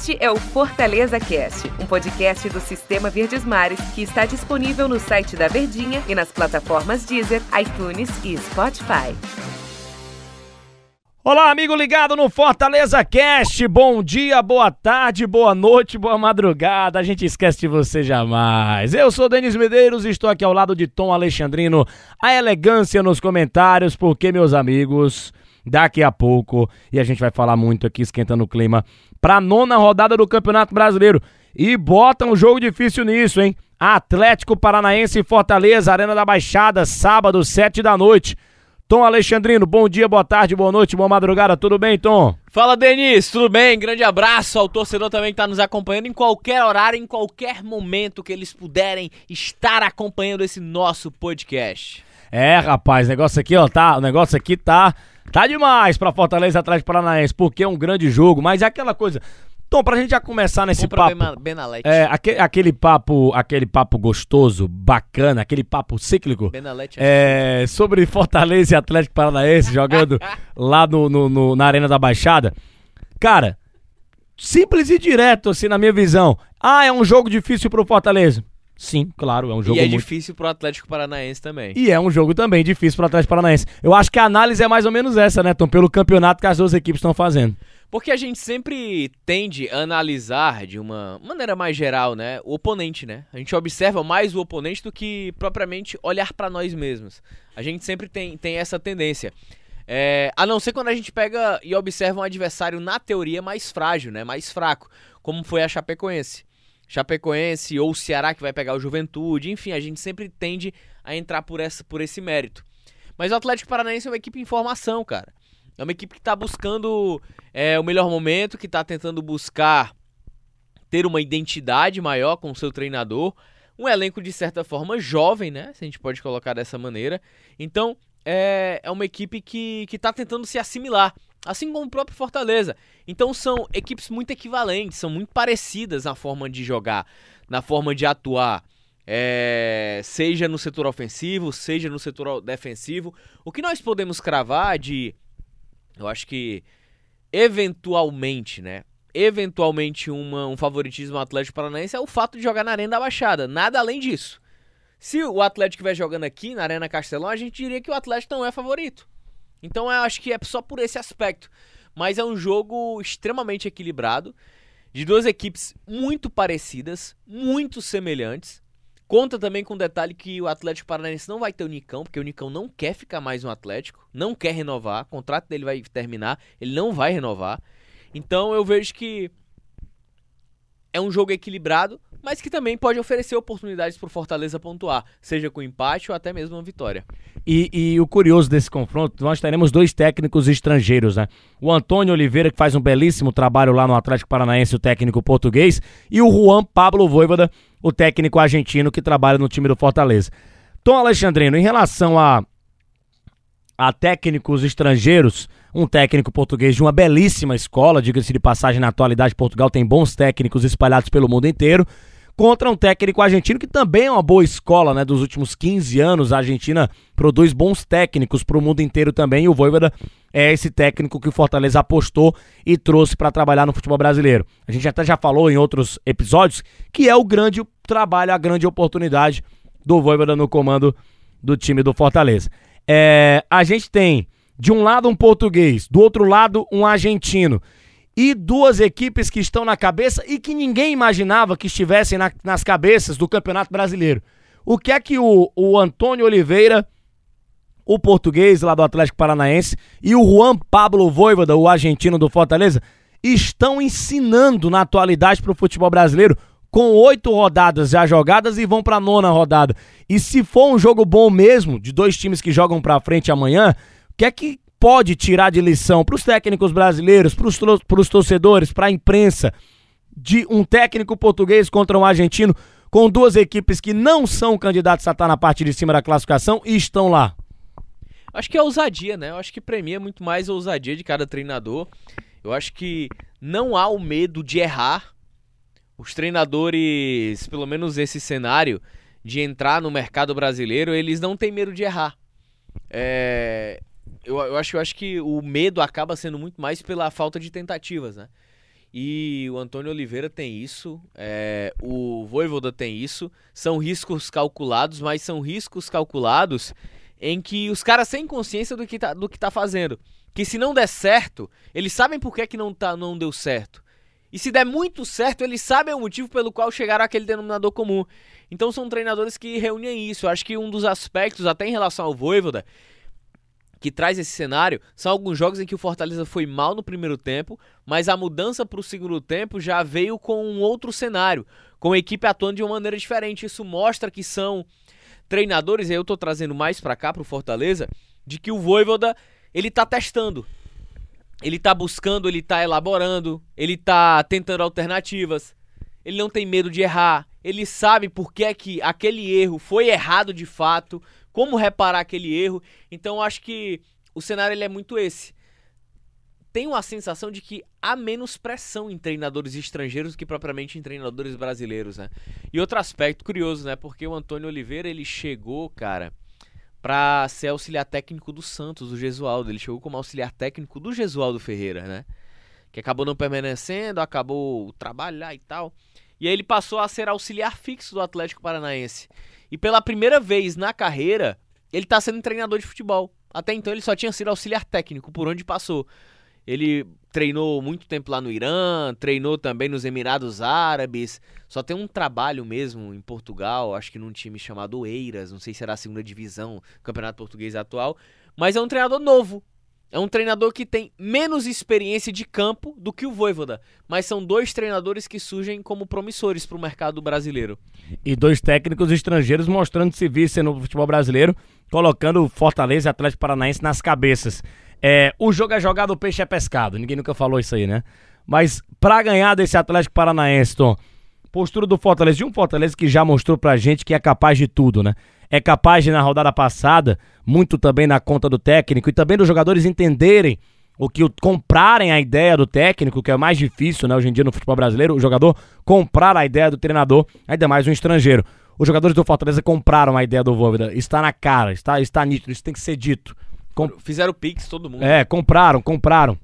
Este é o Fortaleza Cast, um podcast do Sistema Verdes Mares que está disponível no site da Verdinha e nas plataformas Deezer, iTunes e Spotify. Olá, amigo ligado no Fortaleza Cast. Bom dia, boa tarde, boa noite, boa madrugada. A gente esquece de você jamais. Eu sou Denis Medeiros e estou aqui ao lado de Tom Alexandrino. A elegância nos comentários, porque, meus amigos, daqui a pouco, e a gente vai falar muito aqui, esquentando o clima, para nona rodada do Campeonato Brasileiro. E bota um jogo difícil nisso, hein? Atlético Paranaense e Fortaleza, Arena da Baixada, sábado, sete da noite. Tom Alexandrino, bom dia, boa tarde, boa noite, boa madrugada, tudo bem, Tom? Fala, Denis, tudo bem? Grande abraço ao torcedor também que está nos acompanhando em qualquer horário, em qualquer momento que eles puderem estar acompanhando esse nosso podcast. É, rapaz, o negócio aqui, ó, tá, o negócio aqui tá Tá demais pra Fortaleza atrás Paranaense, porque é um grande jogo, mas é aquela coisa. Tom, pra gente já começar nesse Compra papo. Benalete. É, aquele, aquele papo, aquele papo gostoso, bacana, aquele papo cíclico. Benalete é, sobre Fortaleza e Atlético Paranaense jogando lá no, no, no, na Arena da Baixada. Cara, simples e direto, assim, na minha visão. Ah, é um jogo difícil pro Fortaleza. Sim, claro, é um jogo E é muito... difícil pro Atlético Paranaense também. E é um jogo também difícil pro Atlético Paranaense. Eu acho que a análise é mais ou menos essa, né, Tom? Pelo campeonato que as duas equipes estão fazendo. Porque a gente sempre tende a analisar de uma maneira mais geral, né, o oponente, né? A gente observa mais o oponente do que propriamente olhar para nós mesmos. A gente sempre tem, tem essa tendência. É, a não ser quando a gente pega e observa um adversário, na teoria, mais frágil, né? Mais fraco, como foi a Chapecoense. Chapecoense ou Ceará que vai pegar o Juventude, enfim, a gente sempre tende a entrar por, essa, por esse mérito. Mas o Atlético Paranaense é uma equipe em formação, cara. É uma equipe que está buscando é, o melhor momento, que está tentando buscar ter uma identidade maior com o seu treinador. Um elenco, de certa forma, jovem, né? Se a gente pode colocar dessa maneira. Então, é, é uma equipe que está tentando se assimilar assim como o próprio Fortaleza. Então são equipes muito equivalentes, são muito parecidas na forma de jogar, na forma de atuar. É, seja no setor ofensivo, seja no setor defensivo. O que nós podemos cravar de. Eu acho que eventualmente, né? Eventualmente uma, um favoritismo Atlético Paranaense é o fato de jogar na Arena da Baixada. Nada além disso. Se o Atlético estiver jogando aqui na Arena Castelão, a gente diria que o Atlético não é favorito. Então eu acho que é só por esse aspecto. Mas é um jogo extremamente equilibrado, de duas equipes muito parecidas, muito semelhantes. Conta também com o detalhe que o Atlético Paranaense não vai ter o Nicão, porque o Nicão não quer ficar mais no Atlético, não quer renovar, o contrato dele vai terminar, ele não vai renovar. Então eu vejo que é um jogo equilibrado, mas que também pode oferecer oportunidades para o Fortaleza pontuar, seja com empate ou até mesmo uma vitória. E, e, o curioso desse confronto, nós teremos dois técnicos estrangeiros, né? O Antônio Oliveira, que faz um belíssimo trabalho lá no Atlético Paranaense, o técnico português, e o Juan Pablo Voivoda, o técnico argentino que trabalha no time do Fortaleza. Tom Alexandrino, em relação a, a técnicos estrangeiros, um técnico português de uma belíssima escola, diga-se de passagem, na atualidade Portugal tem bons técnicos espalhados pelo mundo inteiro, contra um técnico argentino que também é uma boa escola, né? Dos últimos 15 anos, a Argentina produz bons técnicos para o mundo inteiro também, e o Voivoda é esse técnico que o Fortaleza apostou e trouxe para trabalhar no futebol brasileiro. A gente até já falou em outros episódios que é o grande trabalho, a grande oportunidade do Voivoda no comando do time do Fortaleza. É, a gente tem de um lado um português, do outro lado um argentino. E duas equipes que estão na cabeça e que ninguém imaginava que estivessem na, nas cabeças do Campeonato Brasileiro. O que é que o, o Antônio Oliveira, o português lá do Atlético Paranaense, e o Juan Pablo Voivoda, o argentino do Fortaleza, estão ensinando na atualidade para o futebol brasileiro com oito rodadas já jogadas e vão para a nona rodada. E se for um jogo bom mesmo, de dois times que jogam para frente amanhã, que é que pode tirar de lição para os técnicos brasileiros, para os torcedores, para a imprensa, de um técnico português contra um argentino, com duas equipes que não são candidatos a estar na parte de cima da classificação e estão lá? Acho que é ousadia, né? Eu acho que premia muito mais a ousadia de cada treinador. Eu acho que não há o medo de errar. Os treinadores, pelo menos esse cenário de entrar no mercado brasileiro, eles não têm medo de errar. É, eu, eu, acho, eu acho que o medo acaba sendo muito mais pela falta de tentativas, né? E o Antônio Oliveira tem isso, é, o Voivoda tem isso. São riscos calculados, mas são riscos calculados em que os caras têm consciência do que tá, do que tá fazendo. Que se não der certo, eles sabem por que, que não, tá, não deu certo. E se der muito certo, eles sabem o motivo pelo qual chegaram àquele denominador comum. Então são treinadores que reúnem isso. Eu acho que um dos aspectos, até em relação ao Voivoda, que traz esse cenário, são alguns jogos em que o Fortaleza foi mal no primeiro tempo, mas a mudança para o segundo tempo já veio com um outro cenário, com a equipe atuando de uma maneira diferente. Isso mostra que são treinadores, e eu estou trazendo mais para cá, para o Fortaleza, de que o Voivoda, ele está testando. Ele está buscando, ele está elaborando, ele está tentando alternativas. Ele não tem medo de errar. Ele sabe por que é que aquele erro foi errado de fato, como reparar aquele erro. Então acho que o cenário ele é muito esse. Tenho a sensação de que há menos pressão em treinadores estrangeiros do que propriamente em treinadores brasileiros, né? E outro aspecto curioso, né? Porque o Antônio Oliveira ele chegou, cara, para ser auxiliar técnico do Santos, do Gesualdo. Ele chegou como auxiliar técnico do Gesualdo Ferreira, né? Que acabou não permanecendo, acabou o trabalho lá e tal. E aí ele passou a ser auxiliar fixo do Atlético Paranaense. E pela primeira vez na carreira, ele está sendo treinador de futebol. Até então ele só tinha sido auxiliar técnico, por onde passou. Ele treinou muito tempo lá no Irã, treinou também nos Emirados Árabes. Só tem um trabalho mesmo em Portugal, acho que num time chamado Eiras, não sei se era a segunda divisão, campeonato português atual. Mas é um treinador novo. É um treinador que tem menos experiência de campo do que o Voivoda, mas são dois treinadores que surgem como promissores para o mercado brasileiro. E dois técnicos estrangeiros mostrando serviço no futebol brasileiro, colocando Fortaleza e Atlético Paranaense nas cabeças. É, o jogo é jogado, o peixe é pescado. Ninguém nunca falou isso aí, né? Mas para ganhar desse Atlético Paranaense, Tom, postura do Fortaleza, de um Fortaleza que já mostrou pra gente que é capaz de tudo, né? É capaz de, na rodada passada, muito também na conta do técnico e também dos jogadores entenderem o que comprarem a ideia do técnico, que é mais difícil, né, hoje em dia no futebol brasileiro, o jogador comprar a ideia do treinador, ainda mais um estrangeiro. Os jogadores do Fortaleza compraram a ideia do Voivoda, está na cara, está, está nítido, isso tem que ser dito. Com... Fizeram o Pix, todo mundo. É, compraram, compraram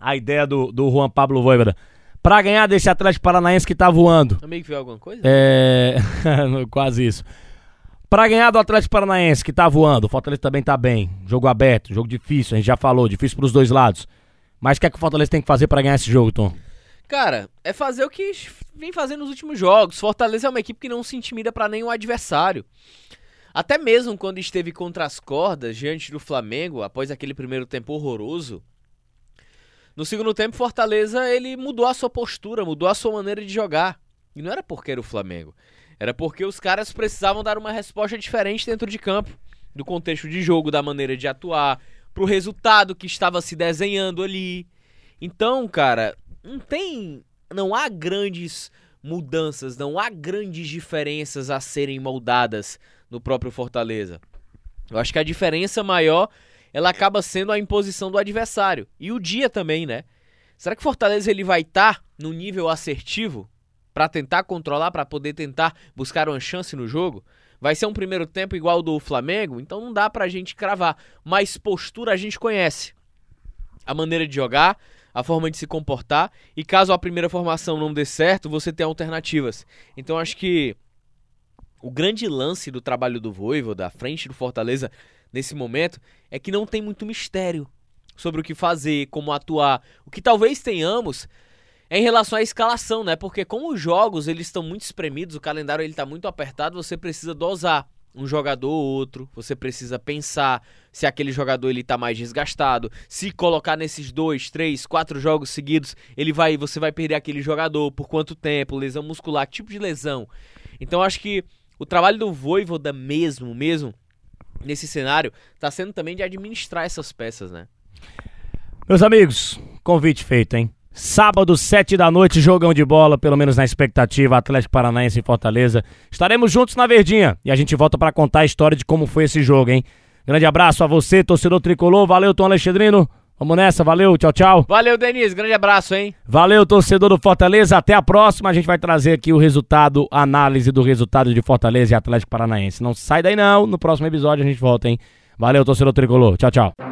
a ideia do, do Juan Pablo Voivoda. Pra ganhar desse Atlético Paranaense que tá voando. Também que viu alguma coisa? É. Quase isso. Pra ganhar do Atlético Paranaense que tá voando, o Fortaleza também tá bem. Jogo aberto, jogo difícil, a gente já falou, difícil pros dois lados. Mas o que é que o Fortaleza tem que fazer para ganhar esse jogo, Tom? Cara, é fazer o que vem fazendo nos últimos jogos. Fortaleza é uma equipe que não se intimida para nenhum adversário. Até mesmo quando esteve contra as cordas diante do Flamengo, após aquele primeiro tempo horroroso, no segundo tempo Fortaleza ele mudou a sua postura, mudou a sua maneira de jogar. E não era porque era o Flamengo, era porque os caras precisavam dar uma resposta diferente dentro de campo, do contexto de jogo, da maneira de atuar, pro resultado que estava se desenhando ali. Então, cara, não tem, não há grandes mudanças, não há grandes diferenças a serem moldadas no próprio Fortaleza. Eu acho que a diferença maior ela acaba sendo a imposição do adversário e o dia também, né? Será que o Fortaleza ele vai estar tá no nível assertivo para tentar controlar, para poder tentar buscar uma chance no jogo? Vai ser um primeiro tempo igual ao do Flamengo? Então não dá pra gente cravar, mas postura a gente conhece. A maneira de jogar, a forma de se comportar e caso a primeira formação não dê certo, você tem alternativas. Então acho que o grande lance do trabalho do Voivo, da frente do Fortaleza nesse momento, é que não tem muito mistério sobre o que fazer, como atuar. O que talvez tenhamos é em relação à escalação, né? Porque como os jogos eles estão muito espremidos, o calendário ele está muito apertado, você precisa dosar um jogador ou outro, você precisa pensar se aquele jogador ele tá mais desgastado, se colocar nesses dois, três, quatro jogos seguidos, ele vai, você vai perder aquele jogador por quanto tempo, lesão muscular, que tipo de lesão. Então acho que o trabalho do Voivoda mesmo, mesmo, nesse cenário, está sendo também de administrar essas peças, né? Meus amigos, convite feito, hein? Sábado, sete da noite, jogão de bola, pelo menos na expectativa, Atlético Paranaense e Fortaleza. Estaremos juntos na Verdinha e a gente volta para contar a história de como foi esse jogo, hein? Grande abraço a você, torcedor tricolor. Valeu, Tom Alexandrino. Vamos nessa, valeu, tchau, tchau. Valeu, Denise, grande abraço, hein? Valeu, torcedor do Fortaleza, até a próxima. A gente vai trazer aqui o resultado, análise do resultado de Fortaleza e Atlético Paranaense. Não sai daí não, no próximo episódio a gente volta, hein? Valeu, torcedor tricolor, tchau, tchau.